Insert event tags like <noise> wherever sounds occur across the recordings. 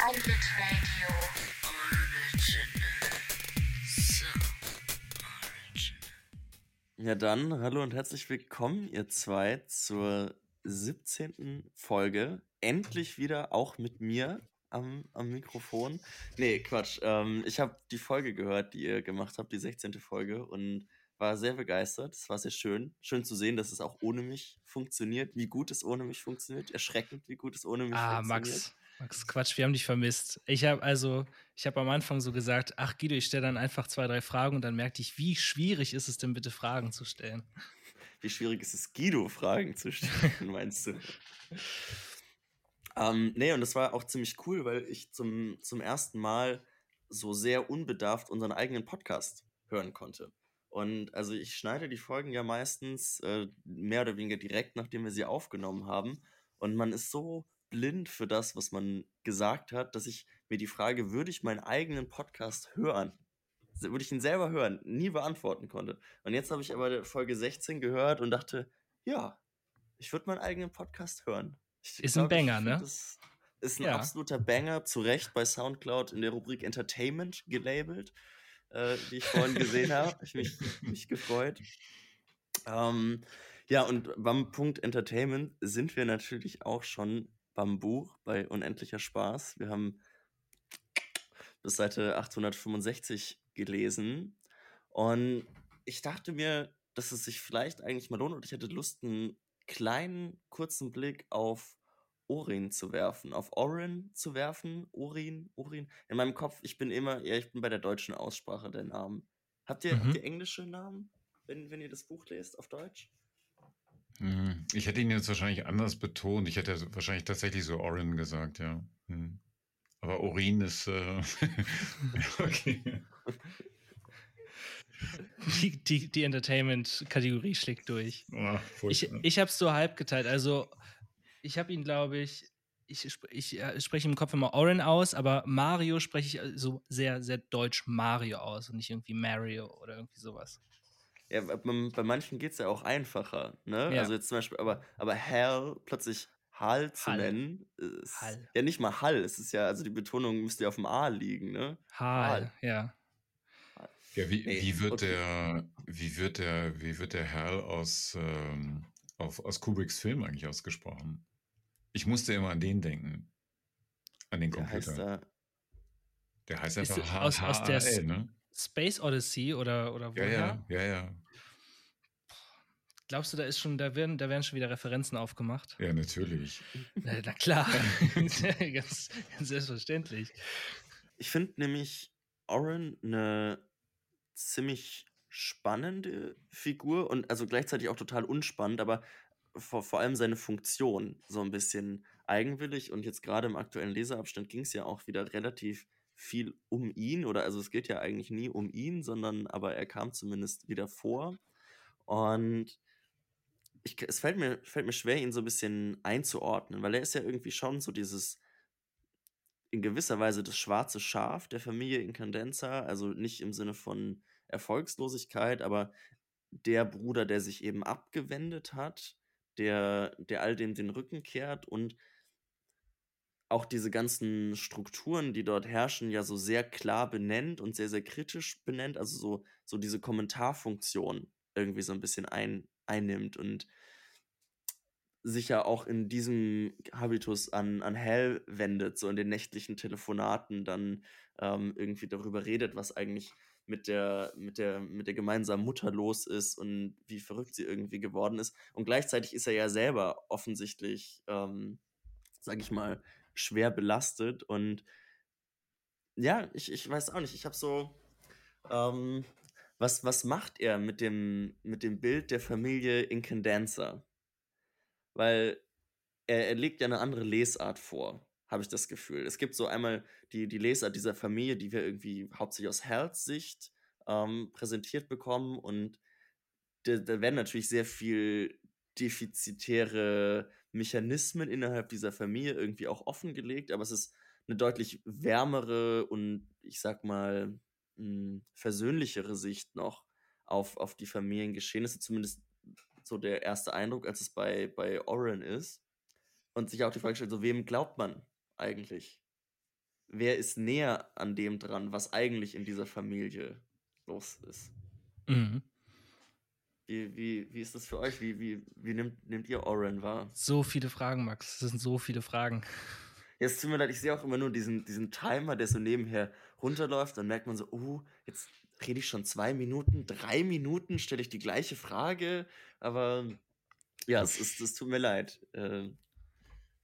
ein Bitradio. Ja dann, hallo und herzlich willkommen, ihr zwei, zur 17. Folge. Endlich wieder auch mit mir am, am Mikrofon. Nee, Quatsch. Ähm, ich habe die Folge gehört, die ihr gemacht habt, die 16. Folge, und war sehr begeistert. Es war sehr schön. Schön zu sehen, dass es auch ohne mich funktioniert. Wie gut es ohne mich funktioniert. Erschreckend, wie gut es ohne mich ah, funktioniert. Max. Max, Quatsch, wir haben dich vermisst. Ich habe also, ich habe am Anfang so gesagt, ach Guido, ich stelle dann einfach zwei, drei Fragen und dann merkte ich, wie schwierig ist es denn bitte Fragen zu stellen. <laughs> Wie schwierig ist es, Guido Fragen zu stellen, meinst du? ähm, nee, und das war auch ziemlich cool, weil ich zum, zum ersten Mal so sehr unbedarft unseren eigenen Podcast hören konnte. Und also ich schneide die Folgen ja meistens äh, mehr oder weniger direkt, nachdem wir sie aufgenommen haben. Und man ist so blind für das, was man gesagt hat, dass ich mir die Frage, würde ich meinen eigenen Podcast hören, würde ich ihn selber hören, nie beantworten konnte. Und jetzt habe ich aber Folge 16 gehört und dachte, ja, ich würde meinen eigenen Podcast hören. Ich ist glaub, ein Banger, ne? Das ist ein ja. absoluter Banger, zu Recht bei Soundcloud in der Rubrik Entertainment gelabelt, äh, die ich vorhin gesehen habe. Ich mich, mich gefreut. Ähm, ja, und beim Punkt Entertainment sind wir natürlich auch schon beim Buch bei Unendlicher Spaß. Wir haben bis Seite 865 gelesen und ich dachte mir, dass es sich vielleicht eigentlich mal lohnt und ich hätte Lust, einen kleinen, kurzen Blick auf Orin zu werfen, auf Orin zu werfen, Orin, Orin. In meinem Kopf, ich bin immer, ja, ich bin bei der deutschen Aussprache der Namen. Habt ihr, mhm. habt ihr englische Namen, wenn, wenn ihr das Buch lest auf Deutsch? Hm, ich hätte ihn jetzt wahrscheinlich anders betont. Ich hätte wahrscheinlich tatsächlich so Orin gesagt, ja. Hm. Aber Urin ist. Äh <laughs> okay. Die, die, die Entertainment-Kategorie schlägt durch. Oh, ich ich habe es so halb geteilt. Also, ich habe ihn, glaube ich, ich, ich, ich spreche im Kopf immer Orin aus, aber Mario spreche ich so sehr, sehr deutsch Mario aus und nicht irgendwie Mario oder irgendwie sowas. Ja, bei, bei manchen geht es ja auch einfacher, ne? Ja. Also jetzt zum Beispiel, aber, aber Hell plötzlich Hall zu Hall. nennen, ist Hall. ja nicht mal Hall, es ist ja, also die Betonung müsste ja auf dem A liegen, ne? Hall, Hall. ja. Ja, wie, nee, wie wird okay. der, wie wird der, wie wird der Hal aus, ähm, auf, aus Kubricks Film eigentlich ausgesprochen? Ich musste immer an den denken. An den Computer. Der heißt, der heißt einfach H aus, aus der ne? Space Odyssey oder, oder woher? Ja, ja, ja, ja. Glaubst du, da ist schon, da werden, da werden schon wieder Referenzen aufgemacht? Ja, natürlich. Na, na klar. <laughs> ganz, ganz selbstverständlich. Ich finde nämlich Oren eine ziemlich spannende Figur und also gleichzeitig auch total unspannend, aber vor, vor allem seine Funktion so ein bisschen eigenwillig und jetzt gerade im aktuellen Leseabstand ging es ja auch wieder relativ viel um ihn oder also es geht ja eigentlich nie um ihn, sondern aber er kam zumindest wieder vor. Und ich, es fällt mir, fällt mir schwer, ihn so ein bisschen einzuordnen, weil er ist ja irgendwie schon so dieses in gewisser Weise das schwarze Schaf der Familie Incandenza, also nicht im Sinne von Erfolgslosigkeit, aber der Bruder, der sich eben abgewendet hat, der, der all dem den Rücken kehrt und auch diese ganzen Strukturen, die dort herrschen, ja so sehr klar benennt und sehr, sehr kritisch benennt, also so, so diese Kommentarfunktion irgendwie so ein bisschen ein, einnimmt und sich ja auch in diesem Habitus an, an Hell wendet, so in den nächtlichen Telefonaten dann ähm, irgendwie darüber redet, was eigentlich mit der, mit, der, mit der gemeinsamen Mutter los ist und wie verrückt sie irgendwie geworden ist. Und gleichzeitig ist er ja selber offensichtlich, ähm, sag ich mal, schwer belastet. Und ja, ich, ich weiß auch nicht, ich habe so, ähm, was, was macht er mit dem, mit dem Bild der Familie Incandenza? Weil er, er legt ja eine andere Lesart vor, habe ich das Gefühl. Es gibt so einmal die, die Lesart dieser Familie, die wir irgendwie hauptsächlich aus Hells Sicht ähm, präsentiert bekommen und da, da werden natürlich sehr viel defizitäre Mechanismen innerhalb dieser Familie irgendwie auch offengelegt, aber es ist eine deutlich wärmere und ich sag mal mh, hm, versöhnlichere Sicht noch auf, auf die Familiengeschehnisse, zumindest so der erste Eindruck, als es bei, bei Oren ist. Und sich auch die Frage stellt, so wem glaubt man eigentlich? wer ist näher an dem dran, was eigentlich in dieser Familie los ist. Mhm. Wie, wie, wie ist das für euch? Wie, wie, wie nehmt, nehmt ihr Oren wahr? So viele Fragen, Max. Das sind so viele Fragen. Jetzt tut mir leid, ich sehe auch immer nur diesen, diesen Timer, der so nebenher runterläuft. Dann merkt man so, oh, jetzt rede ich schon zwei Minuten, drei Minuten, stelle ich die gleiche Frage. Aber ja, es, ist, es tut mir leid. Äh,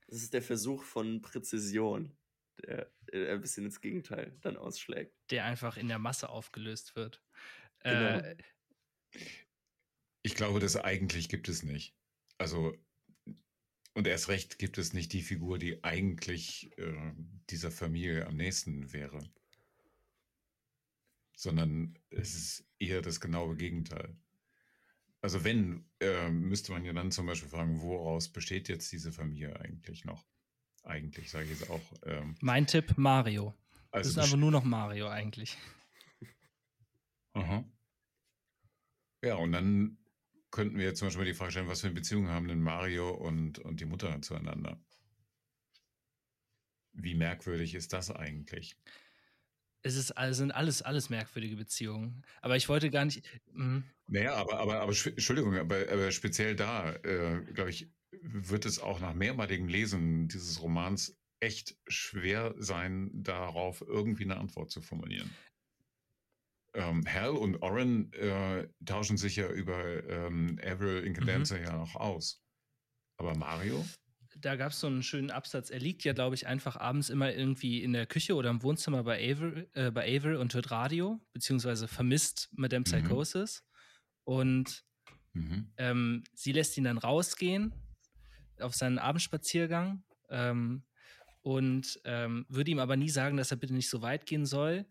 das ist der Versuch von Präzision, der, der ein bisschen ins Gegenteil dann ausschlägt. Der einfach in der Masse aufgelöst wird. Genau. Äh, ich glaube, das eigentlich gibt es nicht. Also, und erst recht gibt es nicht die Figur, die eigentlich äh, dieser Familie am nächsten wäre. Sondern es ist eher das genaue Gegenteil. Also wenn, äh, müsste man ja dann zum Beispiel fragen, woraus besteht jetzt diese Familie eigentlich noch? Eigentlich, sage ich jetzt auch. Ähm, mein Tipp, Mario. Also das ist aber nur noch Mario eigentlich. Aha. Ja, und dann könnten wir jetzt zum Beispiel die Frage stellen, was für eine Beziehung haben denn Mario und, und die Mutter zueinander? Wie merkwürdig ist das eigentlich? Es ist, also sind alles, alles merkwürdige Beziehungen. Aber ich wollte gar nicht. Mh. Naja, aber, aber, aber Entschuldigung, aber, aber speziell da, äh, glaube ich, wird es auch nach mehrmaligem Lesen dieses Romans echt schwer sein, darauf irgendwie eine Antwort zu formulieren ähm, Hal und Oren äh, tauschen sich ja über ähm, Avril Incandenza mhm. ja noch aus. Aber Mario? Da gab es so einen schönen Absatz. Er liegt ja, glaube ich, einfach abends immer irgendwie in der Küche oder im Wohnzimmer bei Avril, äh, bei Avril und hört Radio, beziehungsweise vermisst Madame mhm. Psychosis. Mhm. Und mhm. ähm, sie lässt ihn dann rausgehen auf seinen Abendspaziergang ähm, und ähm, würde ihm aber nie sagen, dass er bitte nicht so weit gehen soll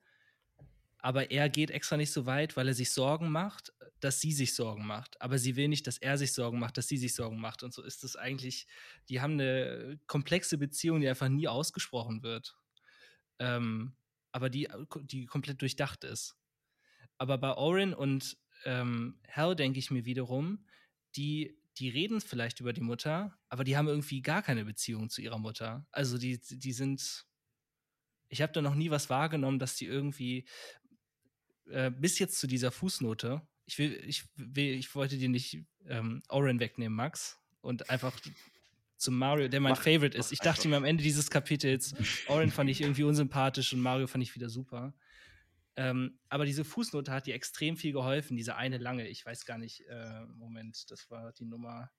aber er geht extra nicht so weit, weil er sich Sorgen macht, dass sie sich Sorgen macht. Aber sie will nicht, dass er sich Sorgen macht, dass sie sich Sorgen macht. Und so ist es eigentlich, die haben eine komplexe Beziehung, die einfach nie ausgesprochen wird. Ähm, aber die, die komplett durchdacht ist. Aber bei Orin und ähm, Hal denke ich mir wiederum, die, die reden vielleicht über die Mutter, aber die haben irgendwie gar keine Beziehung zu ihrer Mutter. Also die, die sind, ich habe da noch nie was wahrgenommen, dass die irgendwie, äh, bis jetzt zu dieser Fußnote. Ich will, ich will, ich wollte dir nicht ähm, Oren wegnehmen, Max, und einfach zum Mario, der mein mach, Favorite ist. Ich dachte mir am Ende dieses Kapitels, Oren fand ich irgendwie unsympathisch und Mario fand ich wieder super. Ähm, aber diese Fußnote hat dir extrem viel geholfen, diese eine lange, ich weiß gar nicht, äh, Moment, das war die Nummer.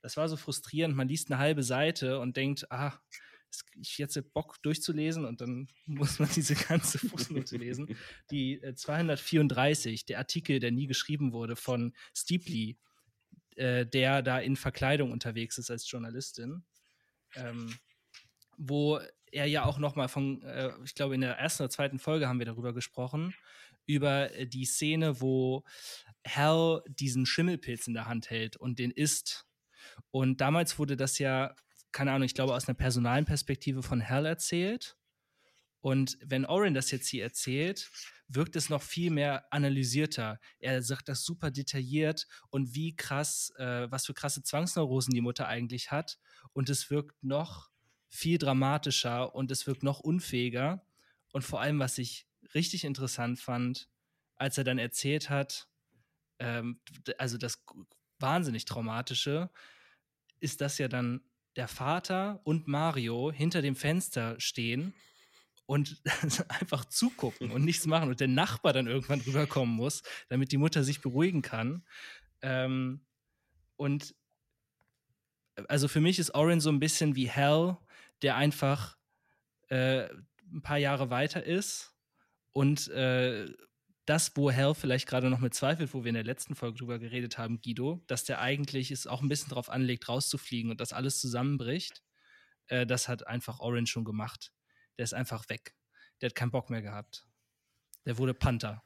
Das war so frustrierend. Man liest eine halbe Seite und denkt, ah, ich jetzt Bock durchzulesen und dann <laughs> muss man diese ganze Fußnote lesen. <laughs> Die äh, 234, der Artikel, der nie geschrieben wurde von Steeply, äh, der da in Verkleidung unterwegs ist als Journalistin, ähm, wo er ja auch noch mal von, äh, ich glaube in der ersten oder zweiten Folge haben wir darüber gesprochen, über äh, die Szene, wo Hal diesen Schimmelpilz in der Hand hält und den isst. Und damals wurde das ja keine Ahnung, ich glaube, aus einer personalen Perspektive von Hal erzählt. Und wenn Oren das jetzt hier erzählt, wirkt es noch viel mehr analysierter. Er sagt das super detailliert und wie krass, äh, was für krasse Zwangsneurosen die Mutter eigentlich hat. Und es wirkt noch viel dramatischer und es wirkt noch unfähiger. Und vor allem, was ich richtig interessant fand, als er dann erzählt hat, ähm, also das wahnsinnig traumatische, ist das ja dann der Vater und Mario hinter dem Fenster stehen und <laughs> einfach zugucken und nichts machen und der Nachbar dann irgendwann rüberkommen muss, damit die Mutter sich beruhigen kann. Ähm, und also für mich ist Oren so ein bisschen wie Hell, der einfach äh, ein paar Jahre weiter ist und äh, das, wo Hell vielleicht gerade noch mit zweifelt, wo wir in der letzten Folge drüber geredet haben, Guido, dass der eigentlich es auch ein bisschen drauf anlegt, rauszufliegen und dass alles zusammenbricht, äh, das hat einfach Orange schon gemacht. Der ist einfach weg. Der hat keinen Bock mehr gehabt. Der wurde Panther.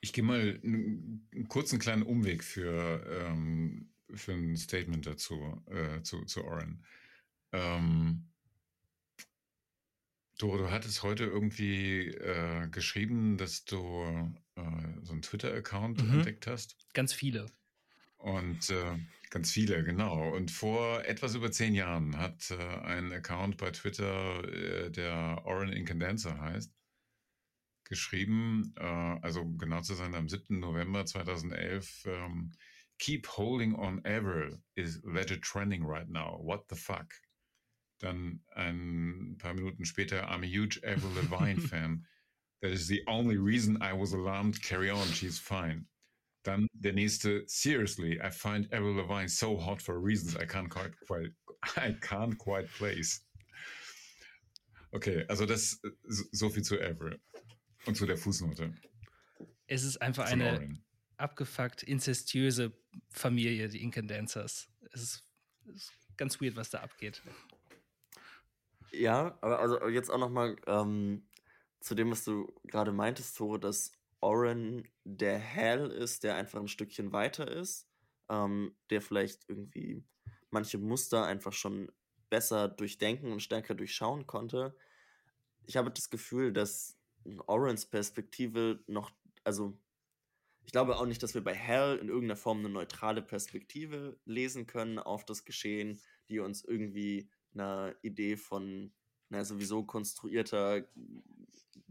Ich gehe mal einen, einen, kurzen kleinen Umweg für, ähm, für ein Statement dazu, äh, zu, zu Oren. Ähm, Du, du hattest heute irgendwie äh, geschrieben, dass du äh, so einen Twitter-Account mhm. entdeckt hast. Ganz viele. Und äh, ganz viele, genau. Und vor etwas über zehn Jahren hat äh, ein Account bei Twitter, äh, der Oren Incandenza heißt, geschrieben, äh, also genau zu sein, am 7. November 2011, ähm, Keep holding on Avril is legit trending right now. What the fuck? Dann ein paar Minuten später, I'm a huge Avril Lavigne <laughs> fan. That is the only reason I was alarmed. Carry on, she's fine. Dann der nächste, seriously, I find Avril Lavigne so hot for reasons I can't quite, quite I can't quite place. Okay, also das so viel zu Avril und zu der Fußnote. Es ist einfach eine Lauren. abgefuckt inzestiöse Familie, die Incandancers. Es ist, es ist ganz weird, was da abgeht. Ja, aber also jetzt auch noch mal ähm, zu dem, was du gerade meintest, Tore, dass Oren der Hell ist, der einfach ein Stückchen weiter ist, ähm, der vielleicht irgendwie manche Muster einfach schon besser durchdenken und stärker durchschauen konnte. Ich habe das Gefühl, dass Orens Perspektive noch, also ich glaube auch nicht, dass wir bei Hell in irgendeiner Form eine neutrale Perspektive lesen können auf das Geschehen, die uns irgendwie einer Idee von na, sowieso konstruierter,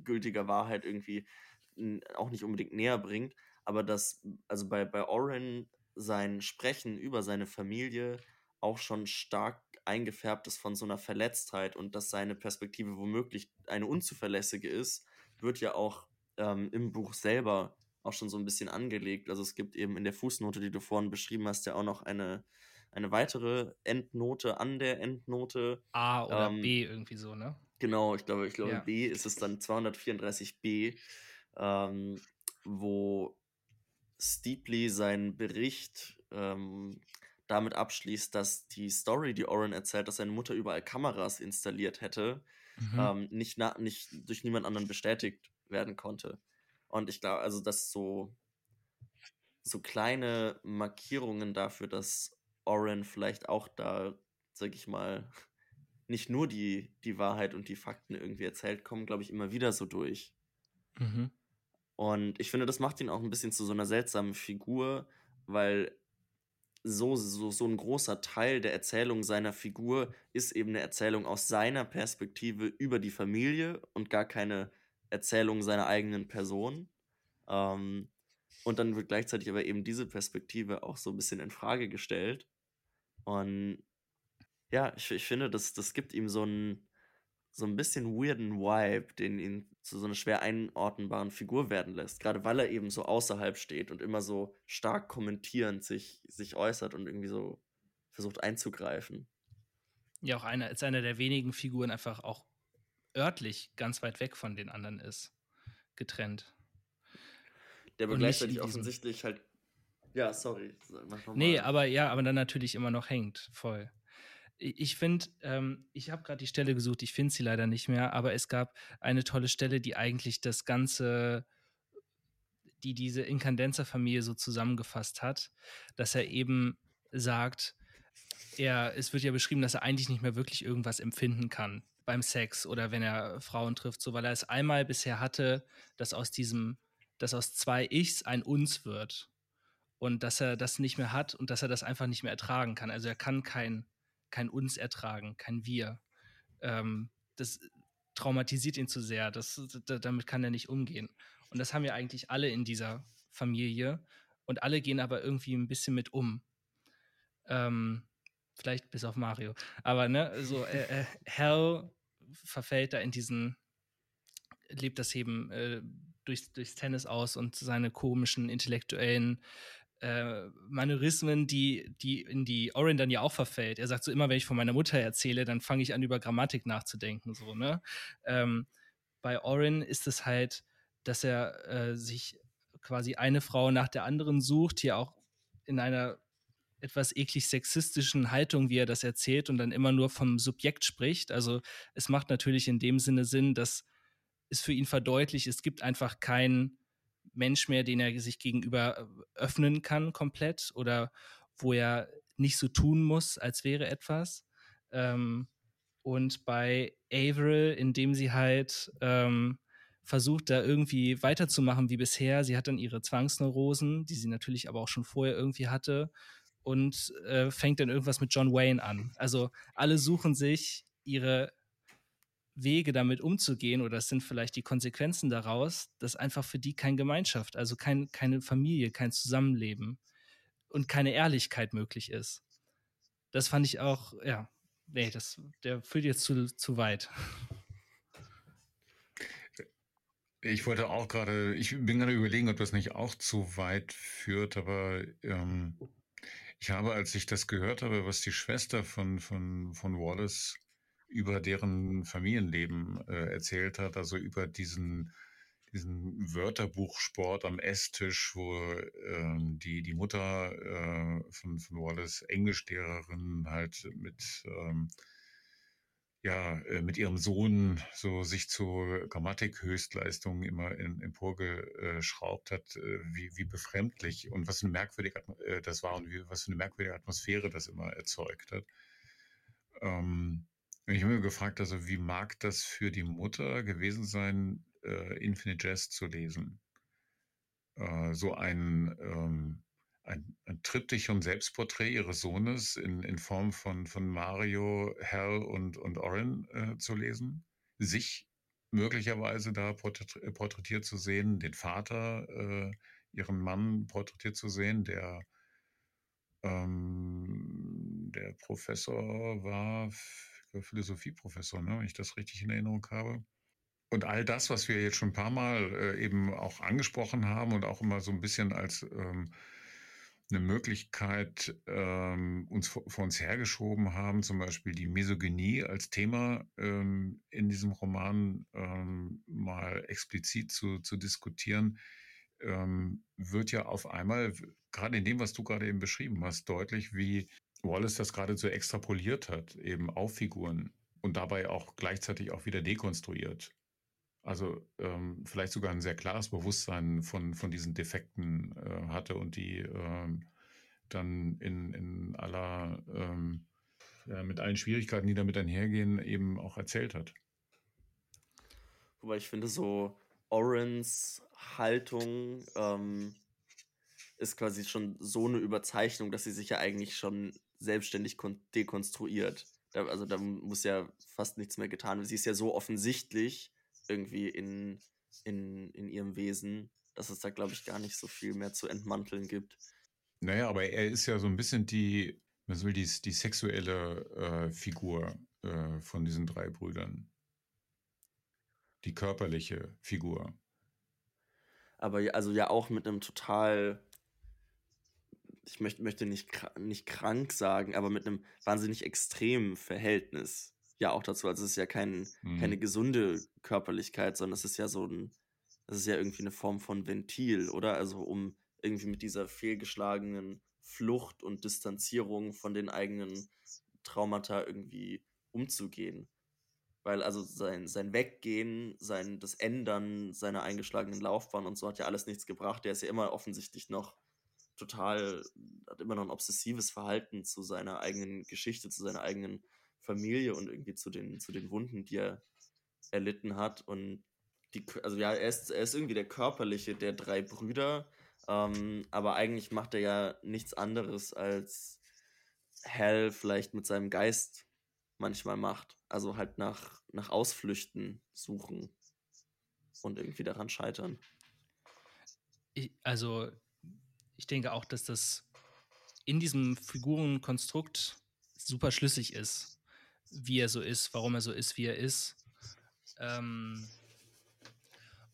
gültiger Wahrheit irgendwie auch nicht unbedingt näher bringt. Aber dass, also bei, bei Oren sein Sprechen über seine Familie auch schon stark eingefärbt ist von so einer Verletztheit und dass seine Perspektive womöglich eine unzuverlässige ist, wird ja auch ähm, im Buch selber auch schon so ein bisschen angelegt. Also es gibt eben in der Fußnote, die du vorhin beschrieben hast, ja auch noch eine, eine weitere Endnote an der Endnote. A oder ähm, B irgendwie so, ne? Genau, ich glaube, ich glaube ja. B ist es dann 234b, ähm, wo Steeply seinen Bericht ähm, damit abschließt, dass die Story, die Oren erzählt, dass seine Mutter überall Kameras installiert hätte, mhm. ähm, nicht, na, nicht durch niemand anderen bestätigt werden konnte. Und ich glaube, also dass so, so kleine Markierungen dafür, dass Oren vielleicht auch da, sag ich mal, <laughs> nicht nur die, die Wahrheit und die Fakten irgendwie erzählt, kommen, glaube ich, immer wieder so durch. Mhm. Und ich finde, das macht ihn auch ein bisschen zu so einer seltsamen Figur, weil so, so, so ein großer Teil der Erzählung seiner Figur ist eben eine Erzählung aus seiner Perspektive über die Familie und gar keine Erzählung seiner eigenen Person. Ähm, und dann wird gleichzeitig aber eben diese Perspektive auch so ein bisschen in Frage gestellt. Und ja, ich, ich finde, das, das gibt ihm so einen, so ein bisschen weirden Vibe, den ihn zu so einer schwer einordnbaren Figur werden lässt. Gerade weil er eben so außerhalb steht und immer so stark kommentierend sich, sich äußert und irgendwie so versucht einzugreifen. Ja, auch einer, als einer der wenigen Figuren einfach auch örtlich ganz weit weg von den anderen ist. Getrennt. Der aber gleichzeitig offensichtlich halt. Ja, sorry. Nee, aber ja, aber dann natürlich immer noch hängt, voll. Ich finde, ähm, ich habe gerade die Stelle gesucht, ich finde sie leider nicht mehr, aber es gab eine tolle Stelle, die eigentlich das Ganze, die diese Inkandenzer-Familie so zusammengefasst hat, dass er eben sagt, er, es wird ja beschrieben, dass er eigentlich nicht mehr wirklich irgendwas empfinden kann beim Sex oder wenn er Frauen trifft, so weil er es einmal bisher hatte, dass aus diesem, dass aus zwei Ichs ein Uns wird und dass er das nicht mehr hat und dass er das einfach nicht mehr ertragen kann. Also er kann kein kein Uns ertragen, kein Wir. Ähm, das traumatisiert ihn zu sehr. Das, damit kann er nicht umgehen. Und das haben ja eigentlich alle in dieser Familie. Und alle gehen aber irgendwie ein bisschen mit um. Ähm, vielleicht bis auf Mario. Aber ne, so äh, äh, Hell verfällt da in diesen, lebt das eben äh, durchs, durchs Tennis aus und seine komischen intellektuellen äh, Manierismen, die, die in die Oren dann ja auch verfällt. Er sagt so immer, wenn ich von meiner Mutter erzähle, dann fange ich an, über Grammatik nachzudenken. So, ne? Ähm, bei Oren ist es halt, dass er äh, sich quasi eine Frau nach der anderen sucht, hier auch in einer etwas eklig sexistischen Haltung, wie er das erzählt und dann immer nur vom Subjekt spricht. Also es macht natürlich in dem Sinne Sinn, dass es für ihn verdeutlicht, es gibt einfach keinen Mensch mehr, den er sich gegenüber äh, öffnen kann komplett oder wo er nicht so tun muss, als wäre etwas. Ähm, und bei Avril, indem sie halt ähm, versucht da irgendwie weiterzumachen wie bisher. Sie hat dann ihre Zwangsneurosen, die sie natürlich aber auch schon vorher irgendwie hatte und äh, fängt dann irgendwas mit John Wayne an. Also alle suchen sich ihre Wege damit umzugehen oder es sind vielleicht die Konsequenzen daraus, dass einfach für die keine Gemeinschaft, also kein, keine Familie, kein Zusammenleben und keine Ehrlichkeit möglich ist. Das fand ich auch, ja, nee, das, der führt jetzt zu, zu weit. Ich wollte auch gerade, ich bin gerade überlegen, ob das nicht auch zu weit führt, aber ähm, ich habe, als ich das gehört habe, was die Schwester von, von, von Wallace über deren Familienleben äh, erzählt hat, also über diesen, diesen Wörterbuchsport am Esstisch, wo äh, die, die Mutter äh, von, von Wallace, Englischlehrerin, halt mit, ähm, ja, äh, mit ihrem Sohn so sich zur Grammatikhöchstleistung immer emporgeschraubt hat, äh, wie, wie befremdlich und was eine merkwürdige äh, das war und wie, was für eine merkwürdige Atmosphäre das immer erzeugt hat. Ähm, ich habe mir gefragt, also wie mag das für die Mutter gewesen sein, äh, Infinite Jest zu lesen? Äh, so ein, ähm, ein, ein Triptychon Selbstporträt ihres Sohnes in, in Form von, von Mario, Hal und, und Oren äh, zu lesen, sich möglicherweise da porträtiert zu sehen, den Vater, äh, ihren Mann porträtiert zu sehen, der ähm, der Professor war Philosophieprofessor, ne, wenn ich das richtig in Erinnerung habe. Und all das, was wir jetzt schon ein paar Mal äh, eben auch angesprochen haben und auch immer so ein bisschen als ähm, eine Möglichkeit ähm, uns vor, uns hergeschoben haben, zum Beispiel die Misogynie als Thema ähm, in diesem Roman ähm, mal explizit zu, zu diskutieren, ähm, wird ja auf einmal, gerade in dem, was du gerade eben beschrieben hast, deutlich, wie Wallace das gerade so extrapoliert hat, eben auf Figuren und dabei auch gleichzeitig auch wieder dekonstruiert. Also ähm, vielleicht sogar ein sehr klares Bewusstsein von, von diesen Defekten äh, hatte und die ähm, dann in, in aller, ähm, ja, mit allen Schwierigkeiten, die damit einhergehen, eben auch erzählt hat. Wobei ich finde, so Orens Haltung ähm, ist quasi schon so eine Überzeichnung, dass sie sich ja eigentlich schon selbstständig dekonstruiert. Da, also da muss ja fast nichts mehr getan werden. Sie ist ja so offensichtlich irgendwie in, in, in ihrem Wesen, dass es da, glaube ich, gar nicht so viel mehr zu entmanteln gibt. Naja, aber er ist ja so ein bisschen die, man will die, die sexuelle äh, Figur äh, von diesen drei Brüdern. Die körperliche Figur. Aber also ja auch mit einem total ich möchte, möchte nicht, nicht krank sagen, aber mit einem wahnsinnig extremen Verhältnis ja auch dazu. Also es ist ja kein, mhm. keine gesunde Körperlichkeit, sondern es ist ja so ein, es ist ja irgendwie eine Form von Ventil, oder? Also um irgendwie mit dieser fehlgeschlagenen Flucht und Distanzierung von den eigenen Traumata irgendwie umzugehen. Weil also sein, sein Weggehen, sein, das Ändern seiner eingeschlagenen Laufbahn und so hat ja alles nichts gebracht. Der ist ja immer offensichtlich noch total, hat immer noch ein obsessives Verhalten zu seiner eigenen Geschichte, zu seiner eigenen Familie und irgendwie zu den, zu den Wunden, die er erlitten hat. Und die, also ja, er ist, er ist irgendwie der körperliche der drei Brüder, ähm, aber eigentlich macht er ja nichts anderes als Hell vielleicht mit seinem Geist manchmal macht. Also halt nach, nach Ausflüchten suchen und irgendwie daran scheitern. Ich, also ich denke auch, dass das in diesem Figurenkonstrukt super schlüssig ist, wie er so ist, warum er so ist, wie er ist. Ähm,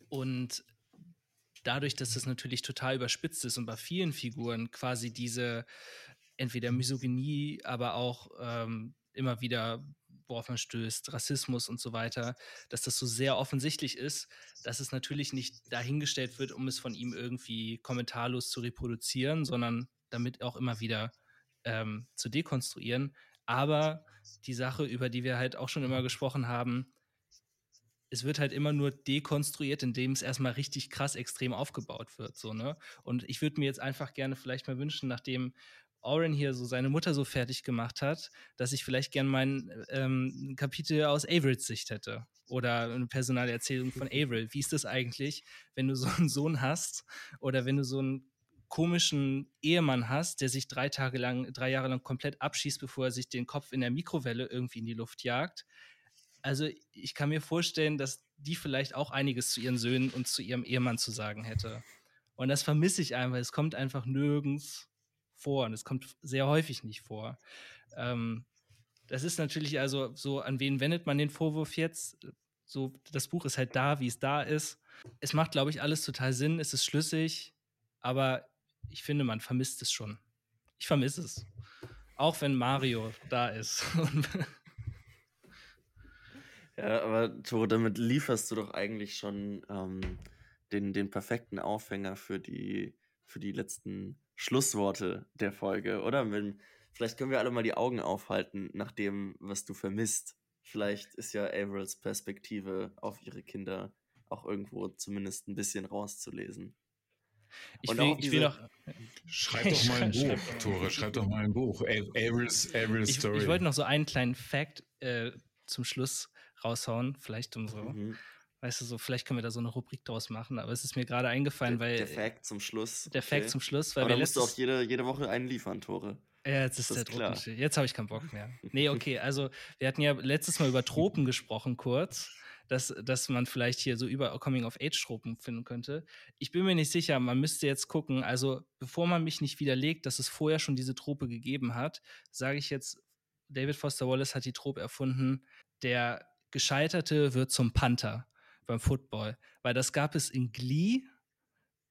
und dadurch, dass das natürlich total überspitzt ist und bei vielen Figuren quasi diese entweder Misogynie, aber auch ähm, immer wieder worauf man stößt, Rassismus und so weiter, dass das so sehr offensichtlich ist, dass es natürlich nicht dahingestellt wird, um es von ihm irgendwie kommentarlos zu reproduzieren, sondern damit auch immer wieder ähm, zu dekonstruieren. Aber die Sache, über die wir halt auch schon immer gesprochen haben, es wird halt immer nur dekonstruiert, indem es erstmal richtig krass extrem aufgebaut wird. So, ne? Und ich würde mir jetzt einfach gerne vielleicht mal wünschen, nachdem Oren hier so seine Mutter so fertig gemacht hat, dass ich vielleicht gern mein ähm, Kapitel aus Averys Sicht hätte. oder eine personale Erzählung von <laughs> Avril. Wie ist das eigentlich, wenn du so einen Sohn hast oder wenn du so einen komischen Ehemann hast, der sich drei Tage lang, drei Jahre lang komplett abschießt, bevor er sich den Kopf in der Mikrowelle irgendwie in die Luft jagt. Also ich kann mir vorstellen, dass die vielleicht auch einiges zu ihren Söhnen und zu ihrem Ehemann zu sagen hätte. Und das vermisse ich einfach. Es kommt einfach nirgends vor und es kommt sehr häufig nicht vor. Ähm, das ist natürlich also so, an wen wendet man den Vorwurf jetzt? So, das Buch ist halt da, wie es da ist. Es macht, glaube ich, alles total Sinn, es ist schlüssig, aber ich finde, man vermisst es schon. Ich vermisse es. Auch wenn Mario da ist. <laughs> ja, aber Tore, damit lieferst du doch eigentlich schon ähm, den, den perfekten Aufhänger für die, für die letzten Schlussworte der Folge, oder? Wenn, vielleicht können wir alle mal die Augen aufhalten nach dem, was du vermisst. Vielleicht ist ja Avrils Perspektive auf ihre Kinder auch irgendwo zumindest ein bisschen rauszulesen. Ich will, ich will noch. Schreib doch mal ein Buch, Tore, schreib doch mal ein Buch. Avrils, Avrils Story. Ich, ich wollte noch so einen kleinen Fact äh, zum Schluss raushauen, vielleicht um so. Mhm. Weißt du, so, vielleicht können wir da so eine Rubrik draus machen, aber es ist mir gerade eingefallen, der, weil. Der Fact zum Schluss. Der okay. Fact zum Schluss, weil aber wir. Da musst du auch jede, jede Woche einen liefern, Tore. Ja, jetzt ist das der Tropen. Jetzt habe ich keinen Bock mehr. <laughs> Nee, okay, also wir hatten ja letztes Mal über Tropen gesprochen, kurz, dass, dass man vielleicht hier so über Coming-of-Age-Tropen finden könnte. Ich bin mir nicht sicher, man müsste jetzt gucken, also bevor man mich nicht widerlegt, dass es vorher schon diese Trope gegeben hat, sage ich jetzt, David Foster Wallace hat die Trope erfunden, der Gescheiterte wird zum Panther beim Football. Weil das gab es in Glee.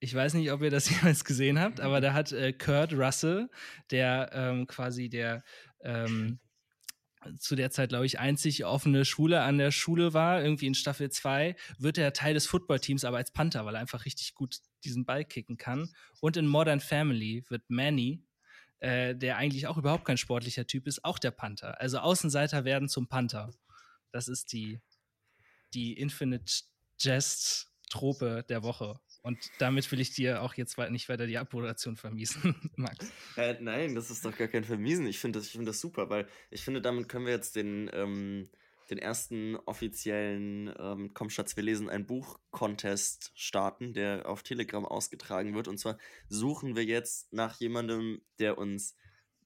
Ich weiß nicht, ob ihr das <laughs> jemals gesehen habt, aber da hat äh, Kurt Russell, der ähm, quasi der ähm, zu der Zeit, glaube ich, einzig offene Schule an der Schule war, irgendwie in Staffel 2, wird er Teil des Footballteams, aber als Panther, weil er einfach richtig gut diesen Ball kicken kann. Und in Modern Family wird Manny, äh, der eigentlich auch überhaupt kein sportlicher Typ ist, auch der Panther. Also Außenseiter werden zum Panther. Das ist die, die Infinite Jest-Trope der Woche. Und damit will ich dir auch jetzt nicht weiter die Abmoderation vermiesen, <laughs> Max. Äh, nein, das ist doch gar kein Vermiesen. Ich finde das, find das super, weil ich finde, damit können wir jetzt den, ähm, den ersten offiziellen ähm, Komm Schatz, wir lesen ein Buch-Contest starten, der auf Telegram ausgetragen wird. Und zwar suchen wir jetzt nach jemandem, der uns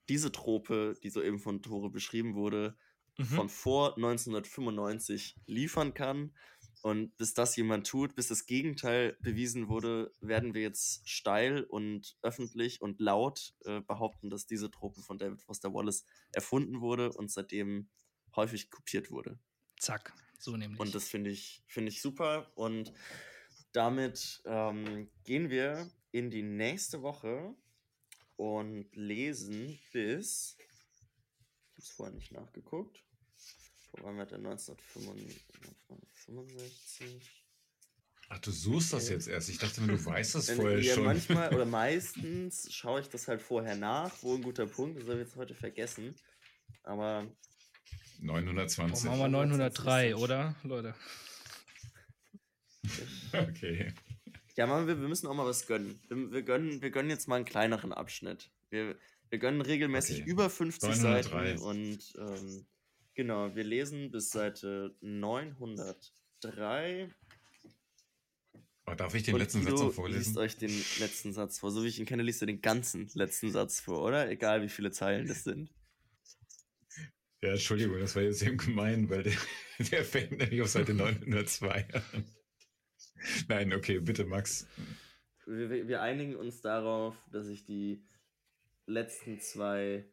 diese Trope, die soeben von Tore beschrieben wurde, mhm. von vor 1995 liefern kann und bis das jemand tut, bis das Gegenteil bewiesen wurde, werden wir jetzt steil und öffentlich und laut äh, behaupten, dass diese Truppe von David Foster Wallace erfunden wurde und seitdem häufig kopiert wurde. Zack, so nämlich. Und das finde ich, find ich super. Und damit ähm, gehen wir in die nächste Woche und lesen bis. Ich habe es vorher nicht nachgeguckt. Wo waren wir denn? 1965. Ach, du suchst okay. das jetzt erst. Ich dachte, du weißt das <laughs> vorher ja, schon. Manchmal oder <laughs> meistens schaue ich das halt vorher nach. Wo ein guter Punkt, das habe ich jetzt heute vergessen. Aber. 920. machen wir 903, oder, Leute? <laughs> okay. Ja, Mann, wir, wir müssen auch mal was gönnen. Wir, wir, gönnen. wir gönnen jetzt mal einen kleineren Abschnitt. Wir, wir gönnen regelmäßig okay. über 50 903. Seiten und ähm, Genau, wir lesen bis Seite 903. Oh, darf ich den Und letzten Guido Satz noch vorlesen? liest euch den letzten Satz vor. So wie ich ihn kenne, liest er den ganzen letzten Satz vor, oder? Egal, wie viele Zeilen das sind. Ja, Entschuldigung, das war jetzt eben gemein, weil der, <laughs> der fängt nämlich auf Seite 902 an. Nein, okay, bitte, Max. Wir, wir einigen uns darauf, dass ich die letzten zwei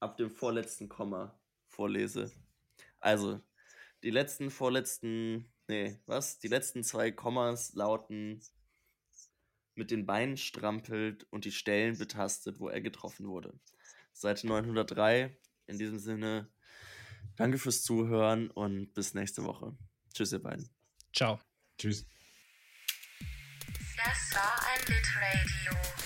ab dem vorletzten Komma vorlese. Also, die letzten, vorletzten, nee, was? Die letzten zwei Kommas lauten mit den Beinen strampelt und die Stellen betastet, wo er getroffen wurde. Seite 903. In diesem Sinne, danke fürs Zuhören und bis nächste Woche. Tschüss, ihr beiden. Ciao. Tschüss. Das war ein Gin.